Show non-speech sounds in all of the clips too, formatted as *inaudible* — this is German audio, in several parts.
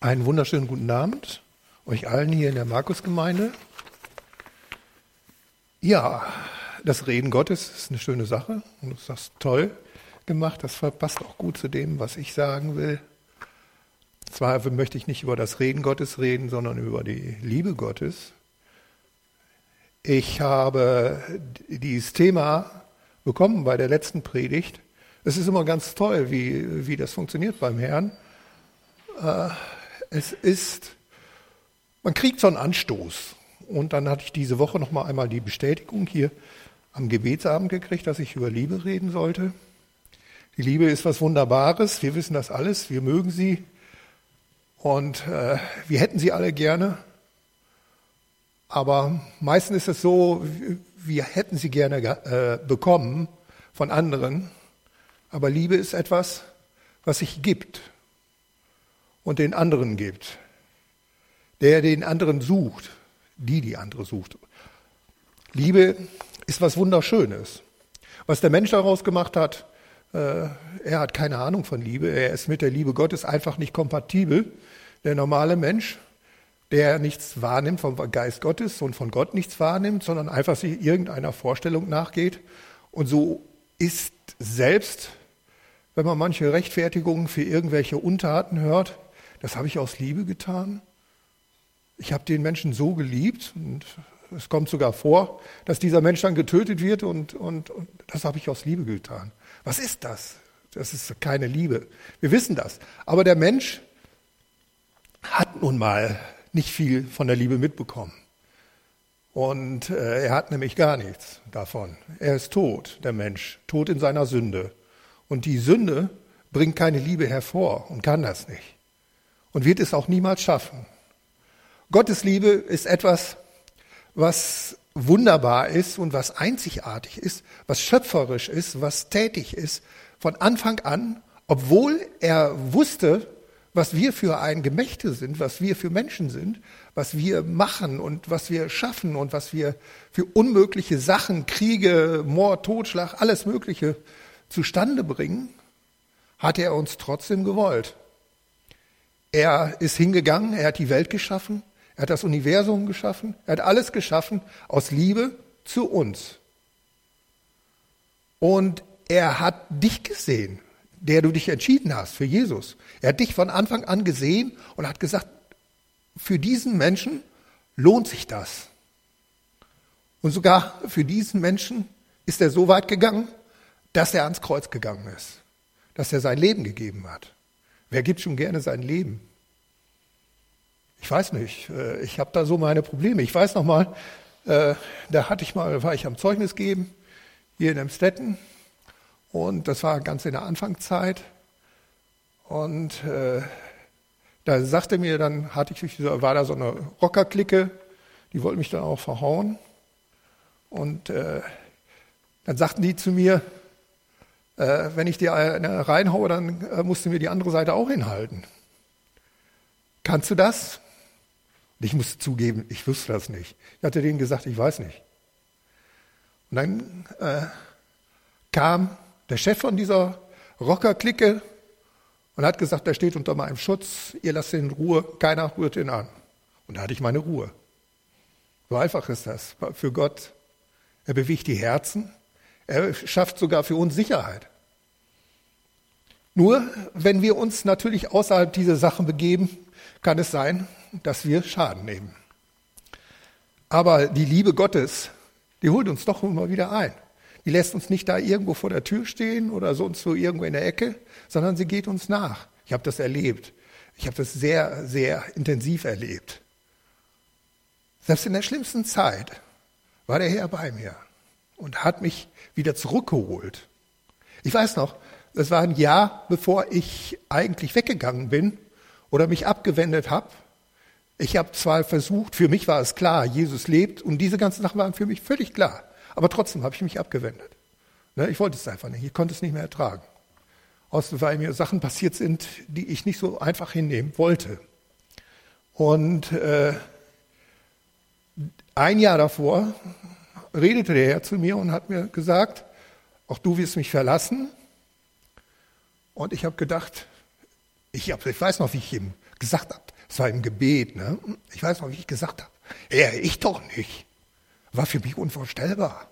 Einen wunderschönen guten Abend euch allen hier in der Markusgemeinde. Ja, das Reden Gottes ist eine schöne Sache und du hast toll gemacht. Das passt auch gut zu dem, was ich sagen will. Zwar möchte ich nicht über das Reden Gottes reden, sondern über die Liebe Gottes. Ich habe dieses Thema bekommen bei der letzten Predigt. Es ist immer ganz toll, wie, wie das funktioniert beim Herrn. Äh, es ist, man kriegt so einen Anstoß. Und dann hatte ich diese Woche noch mal einmal die Bestätigung hier am Gebetsabend gekriegt, dass ich über Liebe reden sollte. Die Liebe ist was Wunderbares. Wir wissen das alles. Wir mögen sie. Und äh, wir hätten sie alle gerne. Aber meistens ist es so, wir hätten sie gerne äh, bekommen von anderen. Aber Liebe ist etwas, was sich gibt und den anderen gibt. Der den anderen sucht, die die andere sucht. Liebe ist was Wunderschönes. Was der Mensch daraus gemacht hat, äh, er hat keine Ahnung von Liebe. Er ist mit der Liebe Gottes einfach nicht kompatibel. Der normale Mensch, der nichts wahrnimmt vom Geist Gottes und von Gott nichts wahrnimmt, sondern einfach sich irgendeiner Vorstellung nachgeht. Und so ist selbst, wenn man manche Rechtfertigungen für irgendwelche Untaten hört, das habe ich aus Liebe getan. Ich habe den Menschen so geliebt und es kommt sogar vor, dass dieser Mensch dann getötet wird und, und, und das habe ich aus Liebe getan. Was ist das? Das ist keine Liebe. Wir wissen das. Aber der Mensch hat nun mal nicht viel von der Liebe mitbekommen. Und äh, er hat nämlich gar nichts davon. Er ist tot, der Mensch, tot in seiner Sünde. Und die Sünde bringt keine Liebe hervor und kann das nicht und wird es auch niemals schaffen. Gottes Liebe ist etwas, was wunderbar ist und was einzigartig ist, was schöpferisch ist, was tätig ist, von Anfang an, obwohl er wusste, was wir für ein Gemächte sind, was wir für Menschen sind, was wir machen und was wir schaffen und was wir für unmögliche Sachen, Kriege, Mord, Totschlag, alles Mögliche zustande bringen, hat er uns trotzdem gewollt. Er ist hingegangen, er hat die Welt geschaffen, er hat das Universum geschaffen, er hat alles geschaffen aus Liebe zu uns. Und er hat dich gesehen, der du dich entschieden hast für Jesus. Er hat dich von Anfang an gesehen und hat gesagt, für diesen Menschen lohnt sich das. Und sogar für diesen Menschen ist er so weit gegangen, dass er ans Kreuz gegangen ist, dass er sein Leben gegeben hat. Wer gibt schon gerne sein Leben? Ich weiß nicht. Äh, ich habe da so meine Probleme. Ich weiß noch mal, äh, da hatte ich mal, war ich am Zeugnis geben hier in Emstetten und das war ganz in der Anfangszeit und äh, da sagte mir dann, hatte ich, war da so eine Rockerklicke, die wollten mich dann auch verhauen und äh, dann sagten die zu mir, äh, wenn ich dir eine reinhaue, dann äh, musst du mir die andere Seite auch hinhalten. Kannst du das? Und ich musste zugeben, ich wusste das nicht. Ich hatte denen gesagt, ich weiß nicht. Und dann äh, kam der Chef von dieser Rockerklicke und hat gesagt, der steht unter meinem Schutz, ihr lasst ihn in Ruhe, keiner rührt ihn an. Und da hatte ich meine Ruhe. So einfach ist das für Gott. Er bewegt die Herzen er schafft sogar für uns Sicherheit. Nur wenn wir uns natürlich außerhalb dieser Sachen begeben, kann es sein, dass wir Schaden nehmen. Aber die Liebe Gottes, die holt uns doch immer wieder ein. Die lässt uns nicht da irgendwo vor der Tür stehen oder sonst so irgendwo in der Ecke, sondern sie geht uns nach. Ich habe das erlebt. Ich habe das sehr, sehr intensiv erlebt. Selbst in der schlimmsten Zeit war der Herr bei mir und hat mich wieder zurückgeholt. Ich weiß noch, das war ein Jahr, bevor ich eigentlich weggegangen bin oder mich abgewendet habe. Ich habe zwar versucht, für mich war es klar, Jesus lebt und diese ganzen Sachen waren für mich völlig klar, aber trotzdem habe ich mich abgewendet. Ne, ich wollte es einfach nicht, ich konnte es nicht mehr ertragen. Außer weil mir Sachen passiert sind, die ich nicht so einfach hinnehmen wollte. Und äh, ein Jahr davor redete der Herr zu mir und hat mir gesagt, auch du wirst mich verlassen. Und ich habe gedacht, ich, hab, ich weiß noch, wie ich ihm gesagt habe, Es war im Gebet. Ne? Ich weiß noch, wie ich gesagt habe. Ja, ich doch nicht. War für mich unvorstellbar.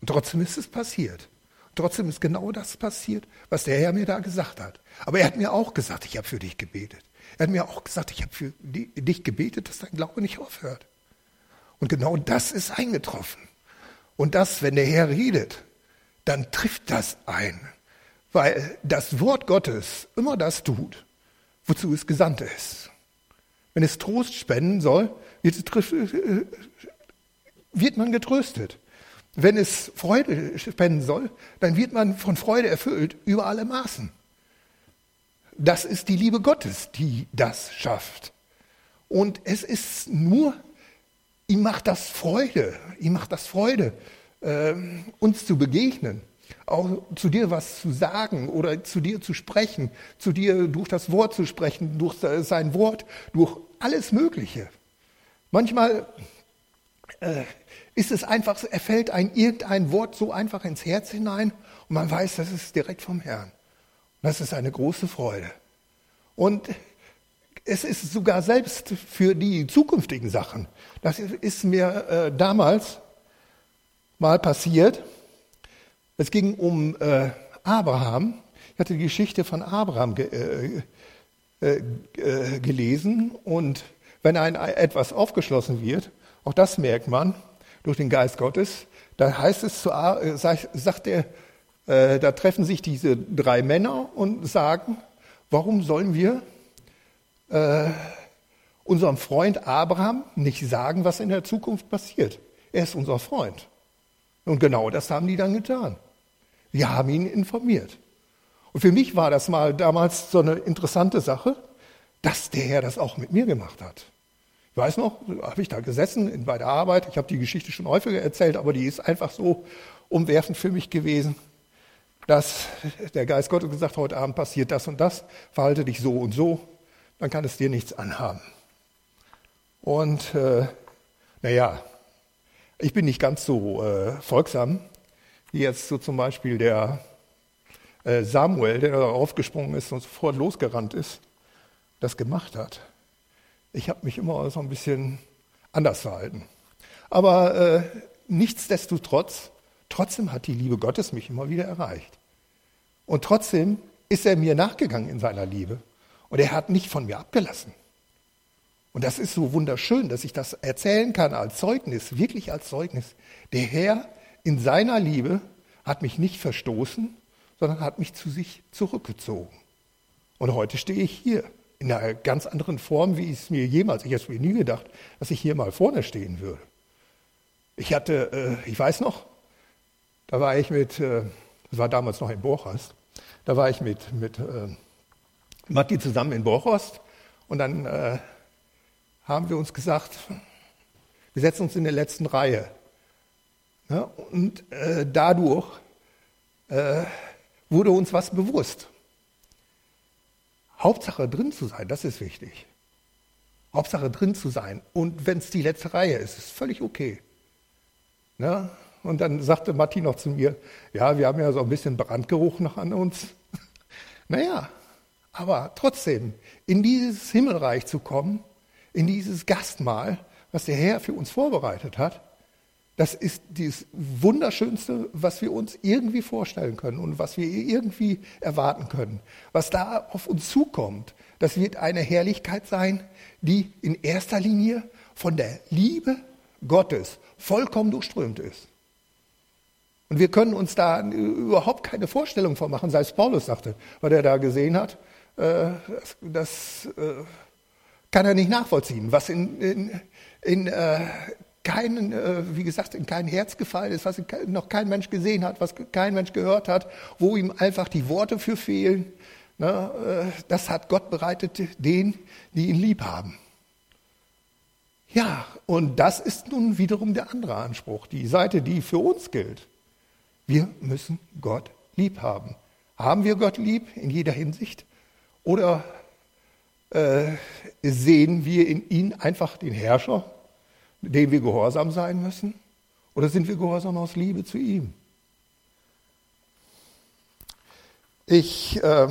Und trotzdem ist es passiert. Trotzdem ist genau das passiert, was der Herr mir da gesagt hat. Aber er hat mir auch gesagt, ich habe für dich gebetet. Er hat mir auch gesagt, ich habe für dich gebetet, dass dein Glaube nicht aufhört. Und genau das ist eingetroffen. Und das, wenn der Herr redet, dann trifft das ein. Weil das Wort Gottes immer das tut, wozu es gesandt ist. Wenn es Trost spenden soll, wird man getröstet. Wenn es Freude spenden soll, dann wird man von Freude erfüllt über alle Maßen. Das ist die Liebe Gottes, die das schafft. Und es ist nur, ihm macht das Freude, ihm macht das Freude, äh, uns zu begegnen, auch zu dir was zu sagen oder zu dir zu sprechen, zu dir durch das Wort zu sprechen, durch sein Wort, durch alles Mögliche. Manchmal äh, ist es einfach, er fällt ein irgendein Wort so einfach ins Herz hinein und man weiß, das ist direkt vom Herrn. Das ist eine große Freude. Und es ist sogar selbst für die zukünftigen Sachen. Das ist mir äh, damals mal passiert. Es ging um äh, Abraham. Ich hatte die Geschichte von Abraham ge äh, äh, äh gelesen und wenn ein etwas aufgeschlossen wird, auch das merkt man durch den Geist Gottes, da heißt es zu, äh, sagt er, da treffen sich diese drei Männer und sagen, warum sollen wir äh, unserem Freund Abraham nicht sagen, was in der Zukunft passiert? Er ist unser Freund. Und genau das haben die dann getan. Wir haben ihn informiert. Und für mich war das mal damals so eine interessante Sache, dass der Herr das auch mit mir gemacht hat. Ich weiß noch, habe ich da gesessen bei der Arbeit. Ich habe die Geschichte schon häufiger erzählt, aber die ist einfach so umwerfend für mich gewesen, dass der Geist Gottes gesagt, heute Abend passiert das und das, verhalte dich so und so, dann kann es dir nichts anhaben. Und äh, naja, ich bin nicht ganz so äh, folgsam, wie jetzt so zum Beispiel der äh, Samuel, der da aufgesprungen ist und sofort losgerannt ist, das gemacht hat. Ich habe mich immer so ein bisschen anders verhalten. Aber äh, nichtsdestotrotz, trotzdem hat die Liebe Gottes mich immer wieder erreicht. Und trotzdem ist er mir nachgegangen in seiner Liebe. Und er hat nicht von mir abgelassen. Und das ist so wunderschön, dass ich das erzählen kann als Zeugnis, wirklich als Zeugnis. Der Herr in seiner Liebe hat mich nicht verstoßen, sondern hat mich zu sich zurückgezogen. Und heute stehe ich hier in einer ganz anderen Form, wie ich es mir jemals, ich hätte mir nie gedacht, dass ich hier mal vorne stehen würde. Ich hatte, äh, ich weiß noch, da war ich mit, äh, das war damals noch in Borchast, da war ich mit, mit äh, Matti zusammen in Borchast und dann äh, haben wir uns gesagt, wir setzen uns in der letzten Reihe. Ja, und äh, dadurch äh, wurde uns was bewusst. Hauptsache drin zu sein, das ist wichtig. Hauptsache drin zu sein. Und wenn es die letzte Reihe ist, ist völlig okay. Ne? Und dann sagte Matti noch zu mir, ja, wir haben ja so ein bisschen Brandgeruch noch an uns. *laughs* naja, aber trotzdem, in dieses Himmelreich zu kommen, in dieses Gastmahl, was der Herr für uns vorbereitet hat, das ist das Wunderschönste, was wir uns irgendwie vorstellen können und was wir irgendwie erwarten können. Was da auf uns zukommt, das wird eine Herrlichkeit sein, die in erster Linie von der Liebe Gottes vollkommen durchströmt ist. Und wir können uns da überhaupt keine Vorstellung von machen, sei es Paulus sagte, was er da gesehen hat. Äh, das, das äh, kann er nicht nachvollziehen, was in, in, in äh, keinen, wie gesagt, in kein Herz gefallen ist, was noch kein Mensch gesehen hat, was kein Mensch gehört hat, wo ihm einfach die Worte für fehlen. Ne, das hat Gott bereitet denen, die ihn lieb haben. Ja, und das ist nun wiederum der andere Anspruch, die Seite, die für uns gilt. Wir müssen Gott lieb haben. Haben wir Gott lieb in jeder Hinsicht? Oder äh, sehen wir in ihn einfach den Herrscher, dem wir gehorsam sein müssen? Oder sind wir gehorsam aus Liebe zu ihm? Ich äh,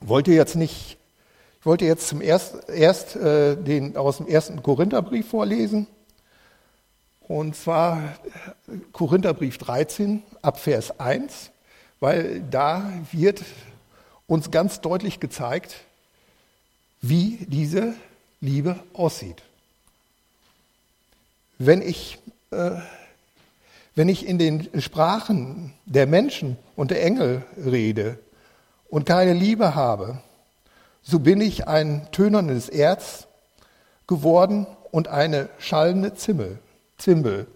wollte jetzt nicht, Ich wollte jetzt zum erst, erst äh, den aus dem ersten Korintherbrief vorlesen. Und zwar Korintherbrief 13 ab Vers 1, weil da wird uns ganz deutlich gezeigt, wie diese Liebe aussieht. Wenn ich, äh, wenn ich in den Sprachen der Menschen und der Engel rede und keine Liebe habe, so bin ich ein tönernes Erz geworden und eine schallende Zimmel, Zimbel.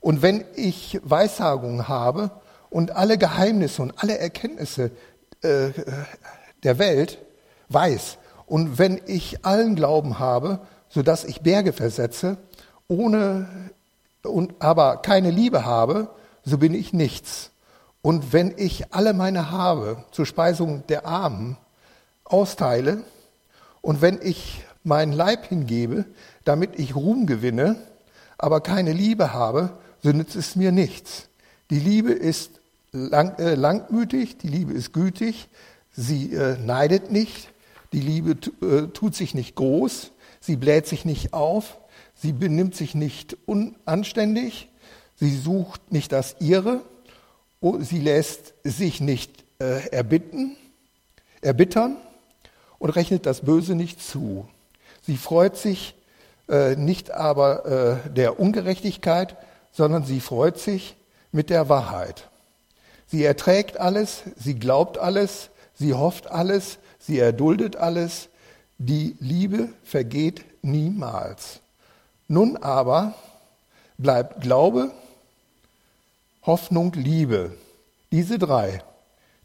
Und wenn ich Weissagung habe und alle Geheimnisse und alle Erkenntnisse äh, der Welt weiß, und wenn ich allen Glauben habe, so dass ich Berge versetze, ohne und aber keine Liebe habe, so bin ich nichts. Und wenn ich alle meine Habe zur Speisung der Armen austeile und wenn ich meinen Leib hingebe, damit ich Ruhm gewinne, aber keine Liebe habe, so nützt es mir nichts. Die Liebe ist lang, äh, langmütig, die Liebe ist gütig, sie äh, neidet nicht, die Liebe äh, tut sich nicht groß, sie bläht sich nicht auf, sie benimmt sich nicht unanständig, sie sucht nicht das ihre, sie lässt sich nicht äh, erbitten, erbittern und rechnet das Böse nicht zu. Sie freut sich äh, nicht aber äh, der Ungerechtigkeit, sondern sie freut sich mit der Wahrheit. Sie erträgt alles, sie glaubt alles, sie hofft alles, sie erduldet alles. Die Liebe vergeht niemals. Nun aber bleibt Glaube, Hoffnung, Liebe. Diese drei.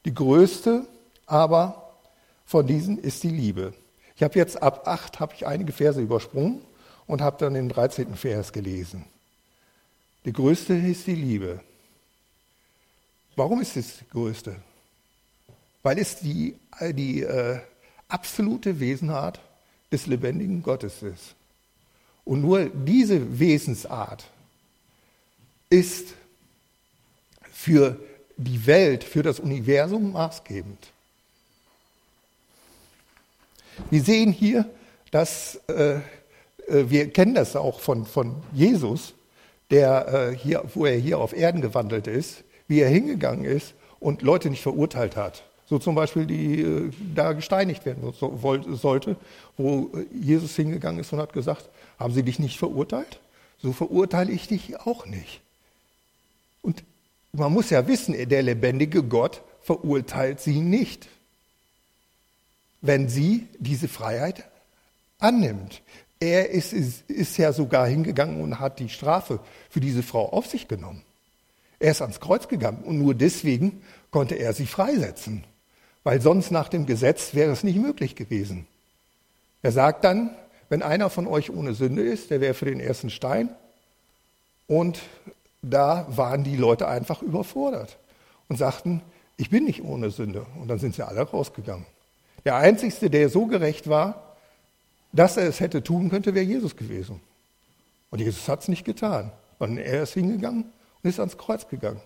Die größte aber von diesen ist die Liebe. Ich habe jetzt ab acht habe ich einige Verse übersprungen und habe dann den 13. Vers gelesen. Die größte ist die Liebe. Warum ist es die größte? Weil es die, die äh, absolute Wesenart des lebendigen Gottes ist. Und nur diese Wesensart ist für die Welt, für das Universum maßgebend. Wir sehen hier, dass äh, äh, wir kennen das auch von, von Jesus, der äh, hier, wo er hier auf Erden gewandelt ist, wie er hingegangen ist und Leute nicht verurteilt hat. So zum Beispiel, die äh, da gesteinigt werden so, sollte, wo Jesus hingegangen ist und hat gesagt, haben sie dich nicht verurteilt? So verurteile ich dich auch nicht. Und man muss ja wissen, der lebendige Gott verurteilt sie nicht wenn sie diese Freiheit annimmt. Er ist, ist, ist ja sogar hingegangen und hat die Strafe für diese Frau auf sich genommen. Er ist ans Kreuz gegangen und nur deswegen konnte er sie freisetzen, weil sonst nach dem Gesetz wäre es nicht möglich gewesen. Er sagt dann, wenn einer von euch ohne Sünde ist, der wäre für den ersten Stein. Und da waren die Leute einfach überfordert und sagten, ich bin nicht ohne Sünde. Und dann sind sie alle rausgegangen. Der Einzige, der so gerecht war, dass er es hätte tun könnte, wäre Jesus gewesen. Und Jesus hat es nicht getan, sondern er ist hingegangen und ist ans Kreuz gegangen.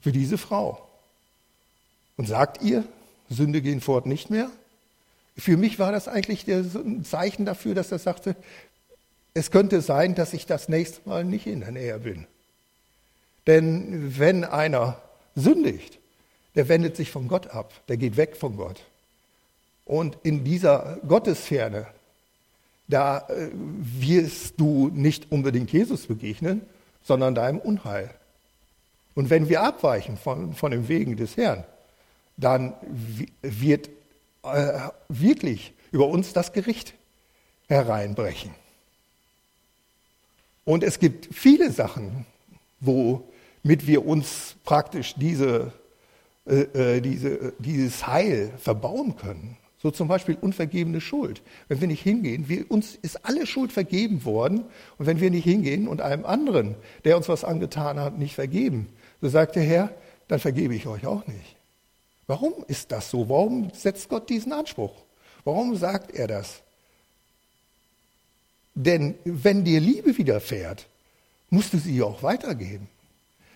Für diese Frau. Und sagt ihr, Sünde gehen fort nicht mehr? Für mich war das eigentlich ein Zeichen dafür, dass er sagte, es könnte sein, dass ich das nächste Mal nicht in der Nähe bin. Denn wenn einer sündigt, der wendet sich von Gott ab, der geht weg von Gott. Und in dieser Gottesferne, da äh, wirst du nicht unbedingt Jesus begegnen, sondern deinem Unheil. Und wenn wir abweichen von, von den Wegen des Herrn, dann wird äh, wirklich über uns das Gericht hereinbrechen. Und es gibt viele Sachen, womit wir uns praktisch diese, äh, äh diese, dieses Heil verbauen können. So zum Beispiel unvergebene Schuld. Wenn wir nicht hingehen, wir, uns ist alle Schuld vergeben worden. Und wenn wir nicht hingehen und einem anderen, der uns was angetan hat, nicht vergeben, so sagt der Herr, dann vergebe ich euch auch nicht. Warum ist das so? Warum setzt Gott diesen Anspruch? Warum sagt er das? Denn wenn dir Liebe widerfährt, musst du sie auch weitergeben.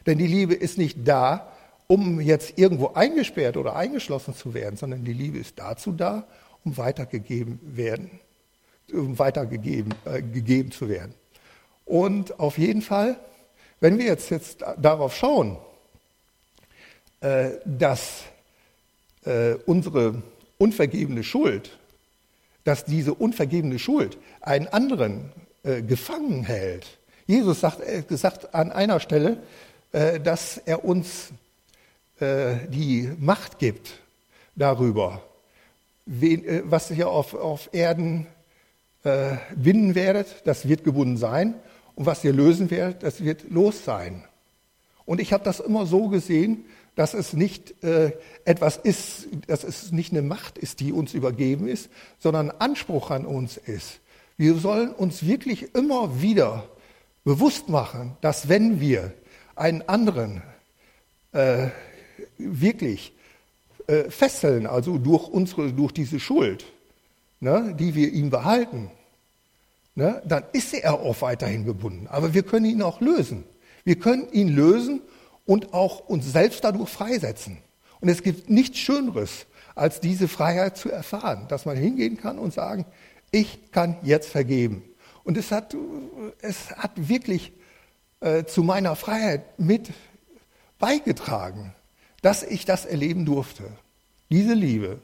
Denn die Liebe ist nicht da, um jetzt irgendwo eingesperrt oder eingeschlossen zu werden, sondern die Liebe ist dazu da, um weitergegeben werden, um weitergegeben äh, gegeben zu werden. Und auf jeden Fall, wenn wir jetzt, jetzt darauf schauen, äh, dass äh, unsere unvergebene Schuld, dass diese unvergebene Schuld einen anderen äh, gefangen hält. Jesus sagt, äh, sagt an einer Stelle, äh, dass er uns die Macht gibt darüber, äh, was ihr auf, auf Erden äh, binden werdet, das wird gebunden sein. Und was ihr lösen werdet, das wird los sein. Und ich habe das immer so gesehen, dass es nicht äh, etwas ist, dass es nicht eine Macht ist, die uns übergeben ist, sondern ein Anspruch an uns ist. Wir sollen uns wirklich immer wieder bewusst machen, dass wenn wir einen anderen äh, wirklich äh, fesseln, also durch unsere, durch diese Schuld, ne, die wir ihm behalten, ne, dann ist er auch weiterhin gebunden. Aber wir können ihn auch lösen. Wir können ihn lösen und auch uns selbst dadurch freisetzen. Und es gibt nichts Schöneres, als diese Freiheit zu erfahren, dass man hingehen kann und sagen, ich kann jetzt vergeben. Und es hat, es hat wirklich äh, zu meiner Freiheit mit beigetragen, dass ich das erleben durfte, diese Liebe.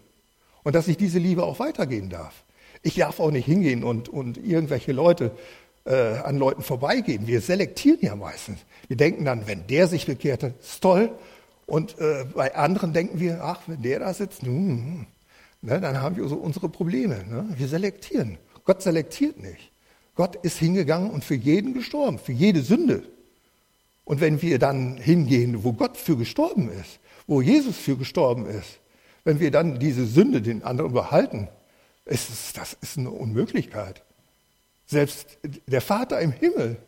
Und dass ich diese Liebe auch weitergehen darf. Ich darf auch nicht hingehen und, und irgendwelche Leute äh, an Leuten vorbeigehen. Wir selektieren ja meistens. Wir denken dann, wenn der sich bekehrt hat, ist toll. Und äh, bei anderen denken wir, ach, wenn der da sitzt, hm, ne, dann haben wir so unsere Probleme. Ne? Wir selektieren. Gott selektiert nicht. Gott ist hingegangen und für jeden gestorben, für jede Sünde. Und wenn wir dann hingehen, wo Gott für gestorben ist, wo Jesus für gestorben ist, wenn wir dann diese Sünde den anderen behalten, ist es, das ist eine Unmöglichkeit. Selbst der Vater im Himmel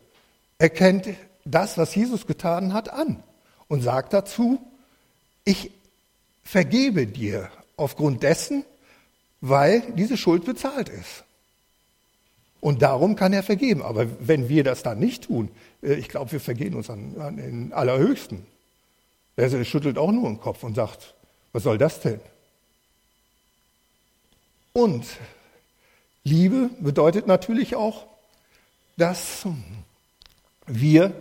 erkennt das, was Jesus getan hat, an und sagt dazu, ich vergebe dir aufgrund dessen, weil diese Schuld bezahlt ist. Und darum kann er vergeben. Aber wenn wir das dann nicht tun, äh, ich glaube, wir vergehen uns an, an den Allerhöchsten. Der schüttelt auch nur den Kopf und sagt, was soll das denn? Und Liebe bedeutet natürlich auch, dass wir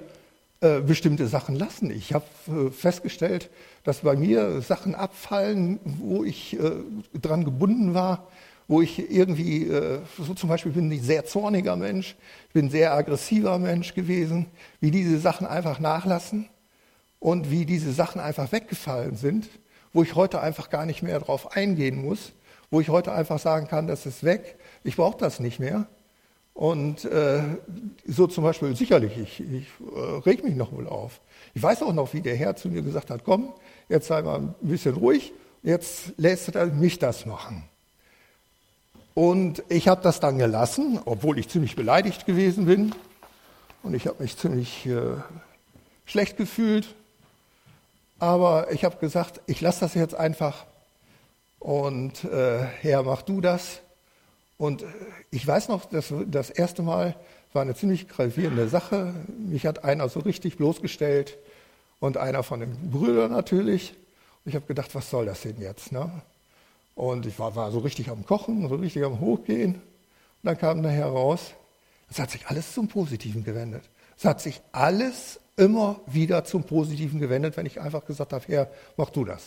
äh, bestimmte Sachen lassen. Ich habe äh, festgestellt, dass bei mir Sachen abfallen, wo ich äh, dran gebunden war, wo ich irgendwie, äh, so zum Beispiel bin ich sehr zorniger Mensch, ich bin ein sehr aggressiver Mensch gewesen, wie diese Sachen einfach nachlassen und wie diese Sachen einfach weggefallen sind, wo ich heute einfach gar nicht mehr darauf eingehen muss, wo ich heute einfach sagen kann, das ist weg, ich brauche das nicht mehr. Und äh, so zum Beispiel, sicherlich, ich, ich äh, reg mich noch wohl auf. Ich weiß auch noch, wie der Herr zu mir gesagt hat, komm, jetzt sei mal ein bisschen ruhig, jetzt lässt er mich das machen. Und ich habe das dann gelassen, obwohl ich ziemlich beleidigt gewesen bin. Und ich habe mich ziemlich äh, schlecht gefühlt. Aber ich habe gesagt, ich lasse das jetzt einfach. Und äh, Herr, mach du das. Und ich weiß noch, das, das erste Mal war eine ziemlich gravierende Sache. Mich hat einer so richtig bloßgestellt und einer von den Brüdern natürlich. Und ich habe gedacht, was soll das denn jetzt? Ne? Und ich war, war, so richtig am Kochen, so richtig am Hochgehen. Und dann kam nachher raus, es hat sich alles zum Positiven gewendet. Es hat sich alles immer wieder zum Positiven gewendet, wenn ich einfach gesagt habe, Herr, mach du das.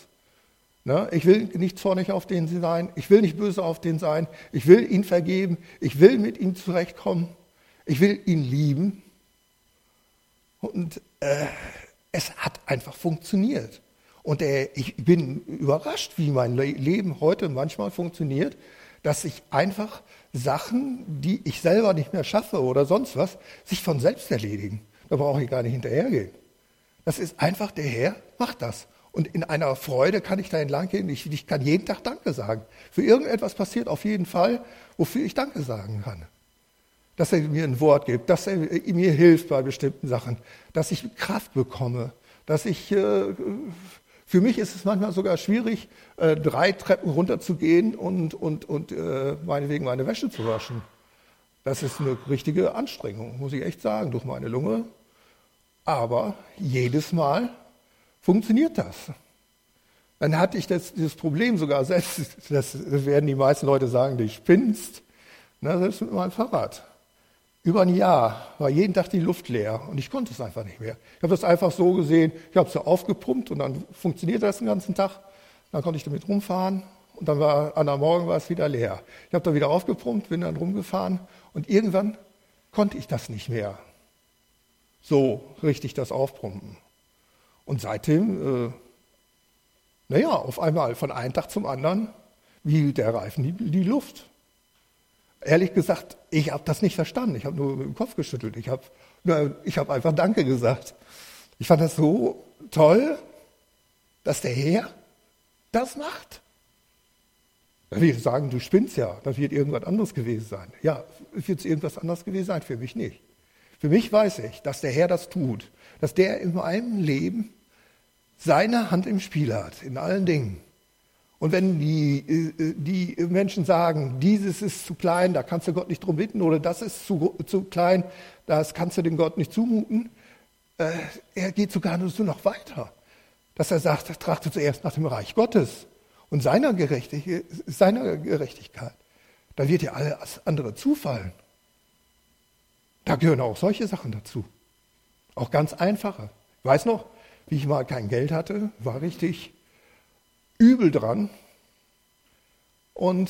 Ne? Ich will nicht zornig auf den sein, ich will nicht böse auf den sein, ich will ihn vergeben, ich will mit ihm zurechtkommen, ich will ihn lieben. Und äh, es hat einfach funktioniert. Und äh, ich bin überrascht, wie mein Leben heute manchmal funktioniert, dass ich einfach Sachen, die ich selber nicht mehr schaffe oder sonst was, sich von selbst erledigen. Da brauche ich gar nicht hinterhergehen. Das ist einfach, der Herr macht das. Und in einer Freude kann ich da entlang gehen. Ich, ich kann jeden Tag Danke sagen. Für irgendetwas passiert auf jeden Fall, wofür ich Danke sagen kann. Dass er mir ein Wort gibt, dass er mir hilft bei bestimmten Sachen, dass ich Kraft bekomme, dass ich, äh, für mich ist es manchmal sogar schwierig, äh, drei Treppen runterzugehen und, und, und äh, meinetwegen meine Wäsche zu waschen. Das ist eine richtige Anstrengung, muss ich echt sagen, durch meine Lunge. Aber jedes Mal funktioniert das. dann hatte ich das, das Problem sogar *laughs* selbst, das, das werden die meisten Leute sagen, du spinnst, na, selbst mit meinem Fahrrad. Über ein Jahr war jeden Tag die Luft leer und ich konnte es einfach nicht mehr. Ich habe das einfach so gesehen, ich habe es so aufgepumpt und dann funktionierte das den ganzen Tag. Dann konnte ich damit rumfahren und dann war an der Morgen war es wieder leer. Ich habe da wieder aufgepumpt, bin dann rumgefahren und irgendwann konnte ich das nicht mehr. So richtig das aufpumpen. Und seitdem, äh, naja, auf einmal von einem Tag zum anderen, wie der Reifen die, die Luft. Ehrlich gesagt, ich habe das nicht verstanden. Ich habe nur mit dem Kopf geschüttelt. Ich habe hab einfach Danke gesagt. Ich fand das so toll, dass der Herr das macht. Da würde ich sagen, du spinnst ja, das wird irgendwas anderes gewesen sein. Ja, wird es irgendwas anderes gewesen sein? Für mich nicht. Für mich weiß ich, dass der Herr das tut, dass der in meinem Leben seine Hand im Spiel hat, in allen Dingen. Und wenn die, äh, die Menschen sagen, dieses ist zu klein, da kannst du Gott nicht drum bitten, oder das ist zu, zu klein, das kannst du dem Gott nicht zumuten, äh, er geht sogar nur so noch weiter. Dass er sagt, trachte zuerst nach dem Reich Gottes und seiner, Gerechtig seiner Gerechtigkeit. Da wird dir alles andere zufallen. Da gehören auch solche Sachen dazu. Auch ganz einfache. Ich weiß noch, wie ich mal kein Geld hatte, war richtig übel dran. Und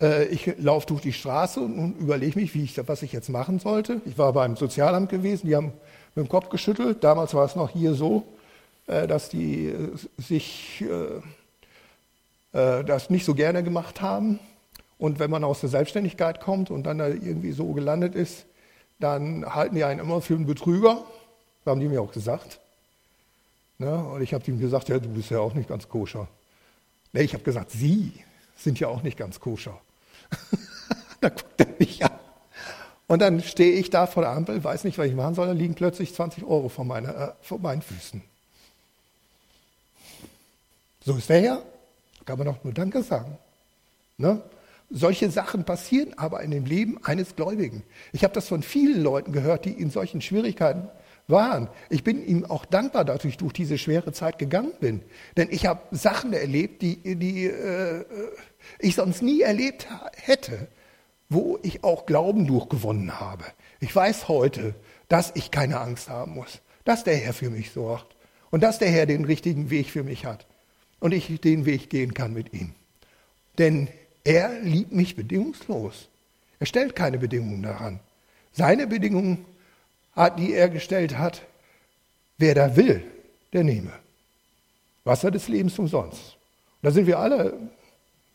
äh, ich laufe durch die Straße und überlege mich, wie ich, was ich jetzt machen sollte. Ich war beim Sozialamt gewesen, die haben mit dem Kopf geschüttelt. Damals war es noch hier so, äh, dass die äh, sich äh, äh, das nicht so gerne gemacht haben. Und wenn man aus der Selbstständigkeit kommt und dann da irgendwie so gelandet ist, dann halten die einen immer für einen Betrüger. Das haben die mir auch gesagt. Ne? Und ich habe ihm gesagt, ja, du bist ja auch nicht ganz koscher. Nee, ich habe gesagt, Sie sind ja auch nicht ganz koscher. *laughs* da guckt er mich an. Und dann stehe ich da vor der Ampel, weiß nicht, was ich machen soll, da liegen plötzlich 20 Euro vor, meine, äh, vor meinen Füßen. So ist der Herr. Da kann man doch nur Danke sagen. Ne? Solche Sachen passieren aber in dem Leben eines Gläubigen. Ich habe das von vielen Leuten gehört, die in solchen Schwierigkeiten waren. Ich bin ihm auch dankbar, dass ich durch diese schwere Zeit gegangen bin. Denn ich habe Sachen erlebt, die, die äh, ich sonst nie erlebt hätte, wo ich auch Glauben durchgewonnen habe. Ich weiß heute, dass ich keine Angst haben muss, dass der Herr für mich sorgt und dass der Herr den richtigen Weg für mich hat und ich den Weg gehen kann mit ihm. Denn er liebt mich bedingungslos. Er stellt keine Bedingungen daran. Seine Bedingungen die er gestellt hat, wer da will, der nehme. Wasser des Lebens umsonst. da sind wir alle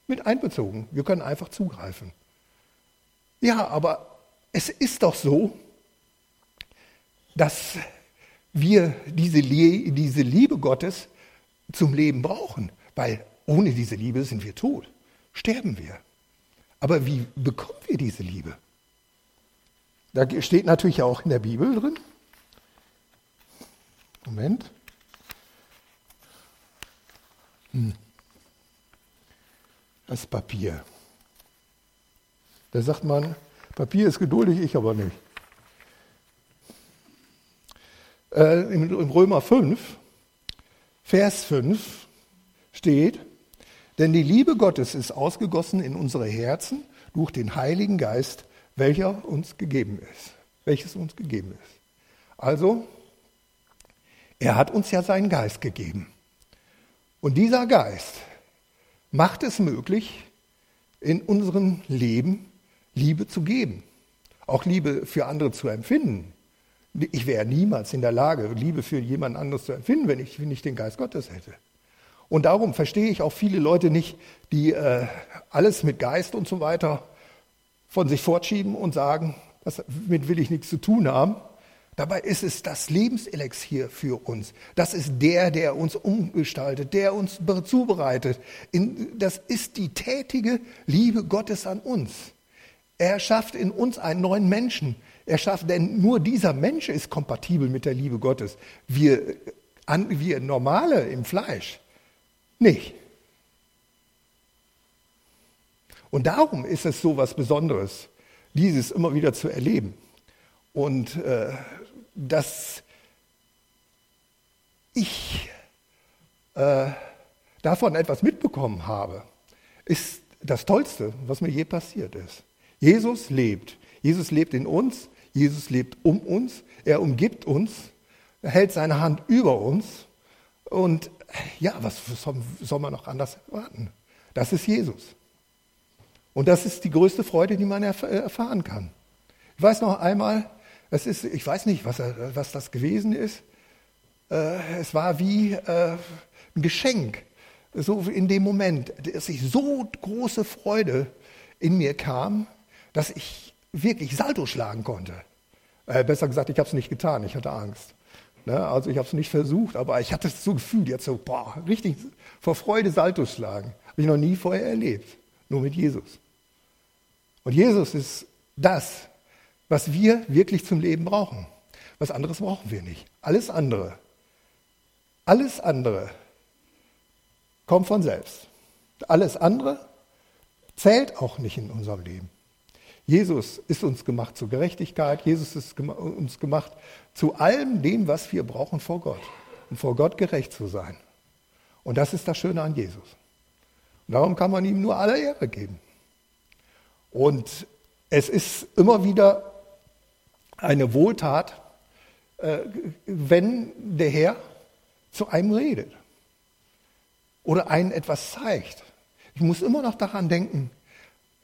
mit einbezogen. Wir können einfach zugreifen. Ja, aber es ist doch so, dass wir diese, Liebe Gottes zum Leben brauchen, weil ohne diese Liebe sind wir tot, sterben wir. Aber wie bekommen wir diese Liebe? Da steht natürlich auch in der Bibel drin. Moment. Hm. Das Papier. Da sagt man, Papier ist geduldig, ich aber nicht. Äh, im, Im Römer 5, Vers 5 steht, denn die Liebe Gottes ist ausgegossen in unsere Herzen durch den Heiligen Geist, welcher uns gegeben ist, welches uns gegeben ist. Also, er hat uns ja seinen Geist gegeben. Und dieser Geist macht es möglich, in unserem Leben Liebe zu geben, auch Liebe für andere zu empfinden. Ich wäre niemals in der Lage, Liebe für jemand anderes zu empfinden, wenn ich nicht den Geist Gottes hätte. Und darum verstehe ich auch viele Leute nicht, die äh, alles mit Geist und so weiter von sich fortschieben und sagen, damit will ich nichts zu tun haben. Dabei ist es das Lebenselixier für uns. Das ist der, der uns umgestaltet, der uns zubereitet. das ist die tätige Liebe Gottes an uns. Er schafft in uns einen neuen Menschen. Er schafft, denn nur dieser Mensch ist kompatibel mit der Liebe Gottes. Wir, wir Normale im Fleisch nicht. Und darum ist es so was Besonderes, dieses immer wieder zu erleben. Und äh, dass ich äh, davon etwas mitbekommen habe, ist das Tollste, was mir je passiert ist. Jesus lebt. Jesus lebt in uns. Jesus lebt um uns. Er umgibt uns. Er hält seine Hand über uns. Und ja, was soll man noch anders erwarten? Das ist Jesus. Und das ist die größte Freude, die man erfahren kann. Ich weiß noch einmal, es ist, ich weiß nicht, was, was das gewesen ist. Äh, es war wie äh, ein Geschenk, so in dem Moment, dass ich so große Freude in mir kam, dass ich wirklich Salto schlagen konnte. Äh, besser gesagt, ich habe es nicht getan, ich hatte Angst. Ne? Also ich habe es nicht versucht, aber ich hatte so Gefühl, jetzt so, boah, richtig vor Freude Salto schlagen. Habe ich noch nie vorher erlebt, nur mit Jesus. Und Jesus ist das, was wir wirklich zum Leben brauchen. Was anderes brauchen wir nicht. Alles andere, alles andere kommt von selbst. Alles andere zählt auch nicht in unserem Leben. Jesus ist uns gemacht zur Gerechtigkeit, Jesus ist uns gemacht zu allem dem, was wir brauchen vor Gott, um vor Gott gerecht zu sein. Und das ist das Schöne an Jesus. Und darum kann man ihm nur alle Ehre geben. Und es ist immer wieder eine Wohltat, äh, wenn der Herr zu einem redet oder einen etwas zeigt. Ich muss immer noch daran denken,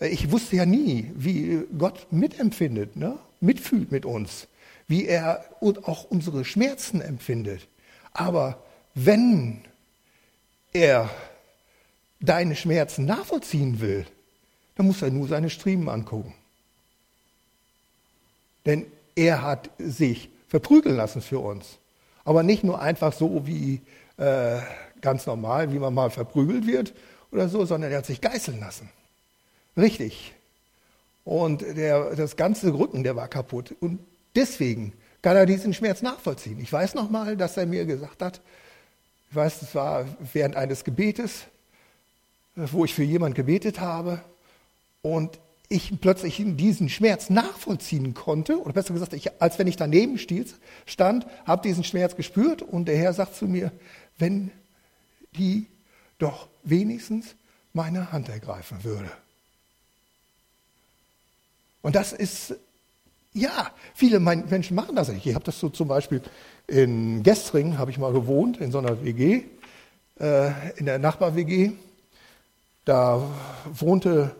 ich wusste ja nie, wie Gott mitempfindet, ne? mitfühlt mit uns, wie er auch unsere Schmerzen empfindet. Aber wenn er deine Schmerzen nachvollziehen will, dann muss er nur seine Striemen angucken. Denn er hat sich verprügeln lassen für uns. Aber nicht nur einfach so wie äh, ganz normal, wie man mal verprügelt wird oder so, sondern er hat sich geißeln lassen. Richtig. Und der, das ganze Rücken, der war kaputt. Und deswegen kann er diesen Schmerz nachvollziehen. Ich weiß noch mal, dass er mir gesagt hat, ich weiß, es war während eines Gebetes, wo ich für jemanden gebetet habe und ich plötzlich diesen Schmerz nachvollziehen konnte, oder besser gesagt, ich, als wenn ich daneben stand, habe diesen Schmerz gespürt und der Herr sagt zu mir, wenn die doch wenigstens meine Hand ergreifen würde. Und das ist, ja, viele Menschen machen das nicht. Ich habe das so zum Beispiel in Gestring, habe ich mal gewohnt, in so einer WG, äh, in der Nachbar-WG. Da wohnte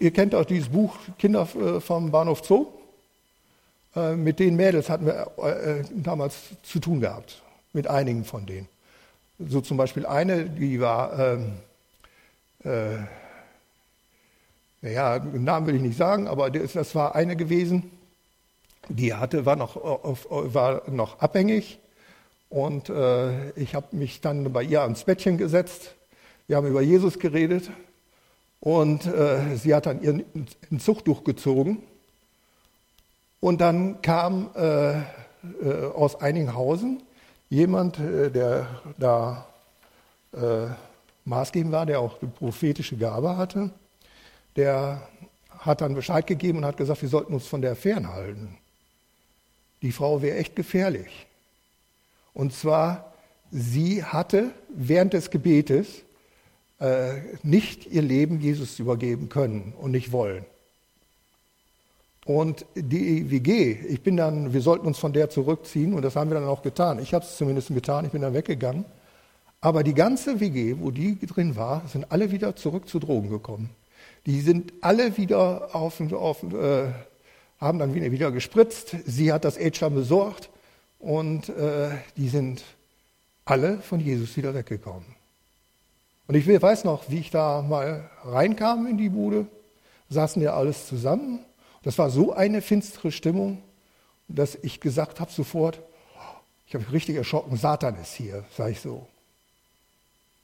Ihr kennt auch dieses Buch Kinder äh, vom Bahnhof Zoo. Äh, mit den Mädels hatten wir äh, damals zu tun gehabt, mit einigen von denen. So zum Beispiel eine, die war, ähm, äh, naja, Namen will ich nicht sagen, aber das war eine gewesen, die hatte, war, noch, auf, war noch abhängig und äh, ich habe mich dann bei ihr ans Bettchen gesetzt. Wir haben über Jesus geredet und äh, sie hat dann ihren Zuchttuch gezogen. Und dann kam äh, äh, aus Eininghausen jemand, äh, der da äh, maßgebend war, der auch die prophetische Gabe hatte. Der hat dann Bescheid gegeben und hat gesagt, wir sollten uns von der fernhalten. Die Frau wäre echt gefährlich. Und zwar, sie hatte während des Gebetes äh, nicht ihr Leben Jesus übergeben können und nicht wollen. Und die WG, ich bin dann, wir sollten uns von der zurückziehen und das haben wir dann auch getan. Ich habe es zumindest getan, ich bin dann weggegangen. Aber die ganze WG, wo die drin war, sind alle wieder zurück zu Drogen gekommen. Die sind alle wieder auf, auf äh, haben dann wieder, wieder gespritzt. Sie hat das schon besorgt und äh, die sind alle von Jesus wieder weggekommen. Und ich weiß noch, wie ich da mal reinkam in die Bude, saßen ja alles zusammen. Das war so eine finstere Stimmung, dass ich gesagt habe sofort, ich habe mich richtig erschrocken, Satan ist hier, sage ich so.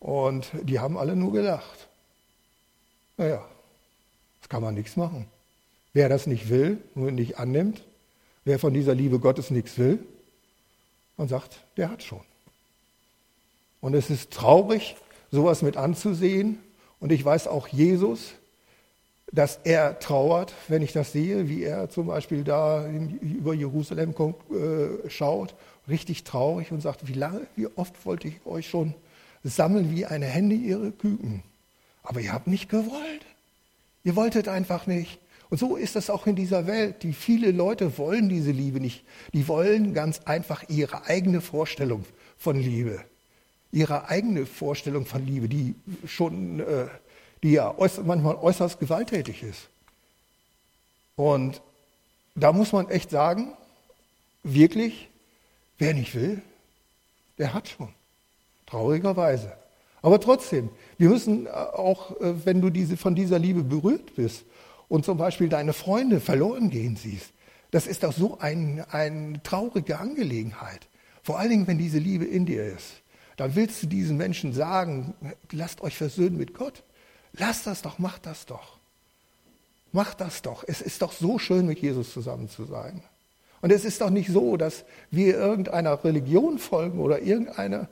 Und die haben alle nur gelacht. Naja, das kann man nichts machen. Wer das nicht will, nur nicht annimmt, wer von dieser Liebe Gottes nichts will, man sagt, der hat schon. Und es ist traurig, sowas mit anzusehen. Und ich weiß auch Jesus, dass er trauert, wenn ich das sehe, wie er zum Beispiel da über Jerusalem kommt, äh, schaut, richtig traurig und sagt, wie lange, wie oft wollte ich euch schon sammeln wie eine Hände ihre Küken. Aber ihr habt nicht gewollt. Ihr wolltet einfach nicht. Und so ist es auch in dieser Welt. Die viele Leute wollen diese Liebe nicht. Die wollen ganz einfach ihre eigene Vorstellung von Liebe. Ihre eigene Vorstellung von Liebe, die schon, äh, die ja äußerst, manchmal äußerst gewalttätig ist. Und da muss man echt sagen, wirklich, wer nicht will, der hat schon. Traurigerweise. Aber trotzdem, wir müssen auch, äh, wenn du diese, von dieser Liebe berührt bist und zum Beispiel deine Freunde verloren gehen siehst, das ist doch so ein, eine traurige Angelegenheit. Vor allen Dingen, wenn diese Liebe in dir ist. Dann willst du diesen Menschen sagen, lasst euch versöhnen mit Gott. Lasst das doch, macht das doch. Macht das doch. Es ist doch so schön, mit Jesus zusammen zu sein. Und es ist doch nicht so, dass wir irgendeiner Religion folgen oder irgendeine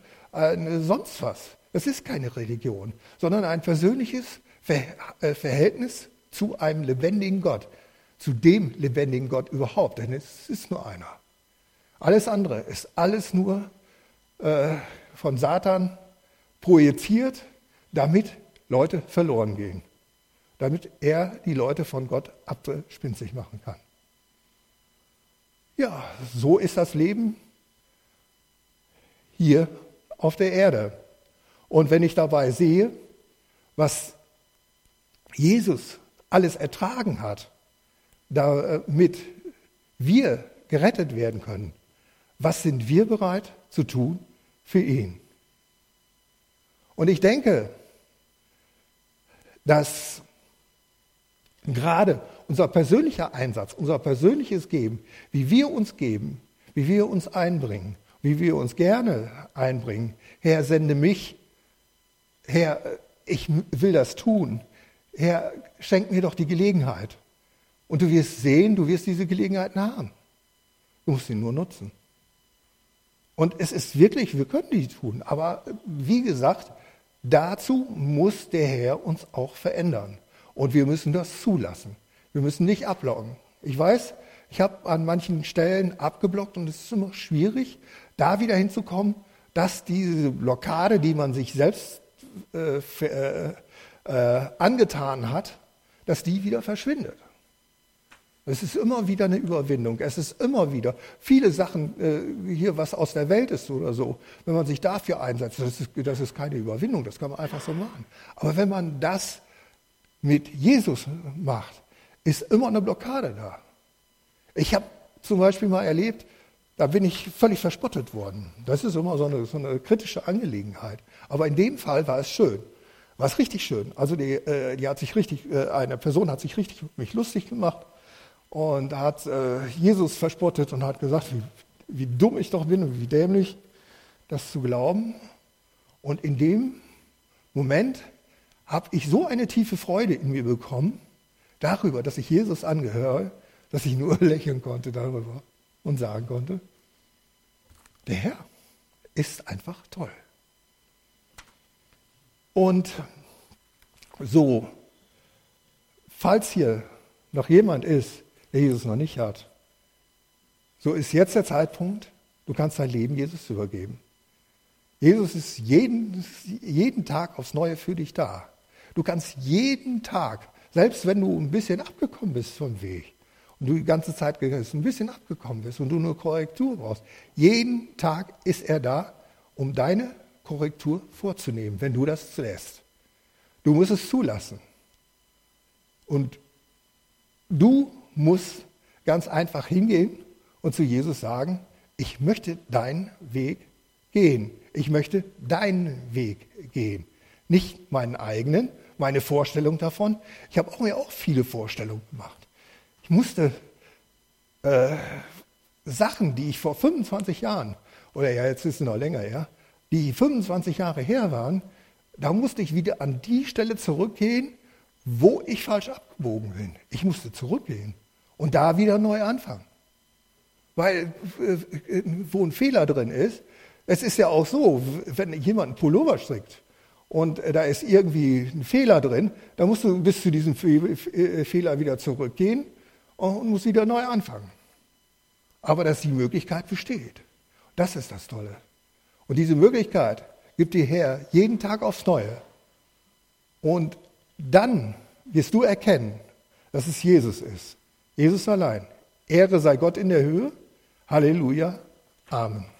sonst was. Es ist keine Religion, sondern ein persönliches äh, Verhältnis zu einem lebendigen Gott, zu dem lebendigen Gott überhaupt, denn es ist nur einer. Alles andere ist alles nur äh, von Satan projiziert, damit Leute verloren gehen damit er die Leute von Gott abspinsig machen kann. Ja, so ist das Leben hier auf der Erde. Und wenn ich dabei sehe, was Jesus alles ertragen hat, damit wir gerettet werden können, was sind wir bereit zu tun für ihn? Und ich denke, dass Gerade unser persönlicher Einsatz, unser persönliches Geben, wie wir uns geben, wie wir uns einbringen, wie wir uns gerne einbringen. Herr, sende mich. Herr, ich will das tun. Herr, schenk mir doch die Gelegenheit. Und du wirst sehen, du wirst diese Gelegenheiten haben. Du musst sie nur nutzen. Und es ist wirklich, wir können die tun. Aber wie gesagt, dazu muss der Herr uns auch verändern. Und wir müssen das zulassen. Wir müssen nicht ablocken. Ich weiß, ich habe an manchen Stellen abgeblockt und es ist immer schwierig, da wieder hinzukommen, dass diese Blockade, die man sich selbst äh, äh, äh, angetan hat, dass die wieder verschwindet. Es ist immer wieder eine Überwindung. Es ist immer wieder viele Sachen äh, hier, was aus der Welt ist oder so. Wenn man sich dafür einsetzt, das ist, das ist keine Überwindung. Das kann man einfach so machen. Aber wenn man das mit Jesus macht, ist immer eine Blockade da. Ich habe zum Beispiel mal erlebt, da bin ich völlig verspottet worden. Das ist immer so eine, so eine kritische Angelegenheit. Aber in dem Fall war es schön. War es richtig schön. Also die, äh, die hat sich richtig, äh, eine Person hat sich richtig mich lustig gemacht und hat äh, Jesus verspottet und hat gesagt, wie, wie dumm ich doch bin und wie dämlich, das zu glauben. Und in dem Moment habe ich so eine tiefe Freude in mir bekommen, darüber, dass ich Jesus angehöre, dass ich nur *laughs* lächeln konnte darüber und sagen konnte, der Herr ist einfach toll. Und so, falls hier noch jemand ist, der Jesus noch nicht hat, so ist jetzt der Zeitpunkt, du kannst dein Leben Jesus übergeben. Jesus ist jeden, jeden Tag aufs Neue für dich da. Du kannst jeden Tag, selbst wenn du ein bisschen abgekommen bist vom Weg und du die ganze Zeit ein bisschen abgekommen bist und du nur Korrektur brauchst, jeden Tag ist er da, um deine Korrektur vorzunehmen, wenn du das lässt. Du musst es zulassen. Und du musst ganz einfach hingehen und zu Jesus sagen, ich möchte deinen Weg gehen. Ich möchte deinen Weg gehen. Nicht meinen eigenen, meine Vorstellung davon. Ich habe mir auch viele Vorstellungen gemacht. Ich musste äh, Sachen, die ich vor 25 Jahren, oder ja, jetzt ist es noch länger her, die 25 Jahre her waren, da musste ich wieder an die Stelle zurückgehen, wo ich falsch abgebogen bin. Ich musste zurückgehen und da wieder neu anfangen. Weil, äh, wo ein Fehler drin ist, es ist ja auch so, wenn jemand einen Pullover strickt und äh, da ist irgendwie ein Fehler drin, dann musst du bis zu diesem äh, Fehler wieder zurückgehen und musst wieder neu anfangen. Aber dass die Möglichkeit besteht. Das ist das Tolle. Und diese Möglichkeit gib dir her, jeden Tag aufs Neue. Und dann wirst du erkennen, dass es Jesus ist. Jesus allein. Ehre sei Gott in der Höhe. Halleluja. Amen.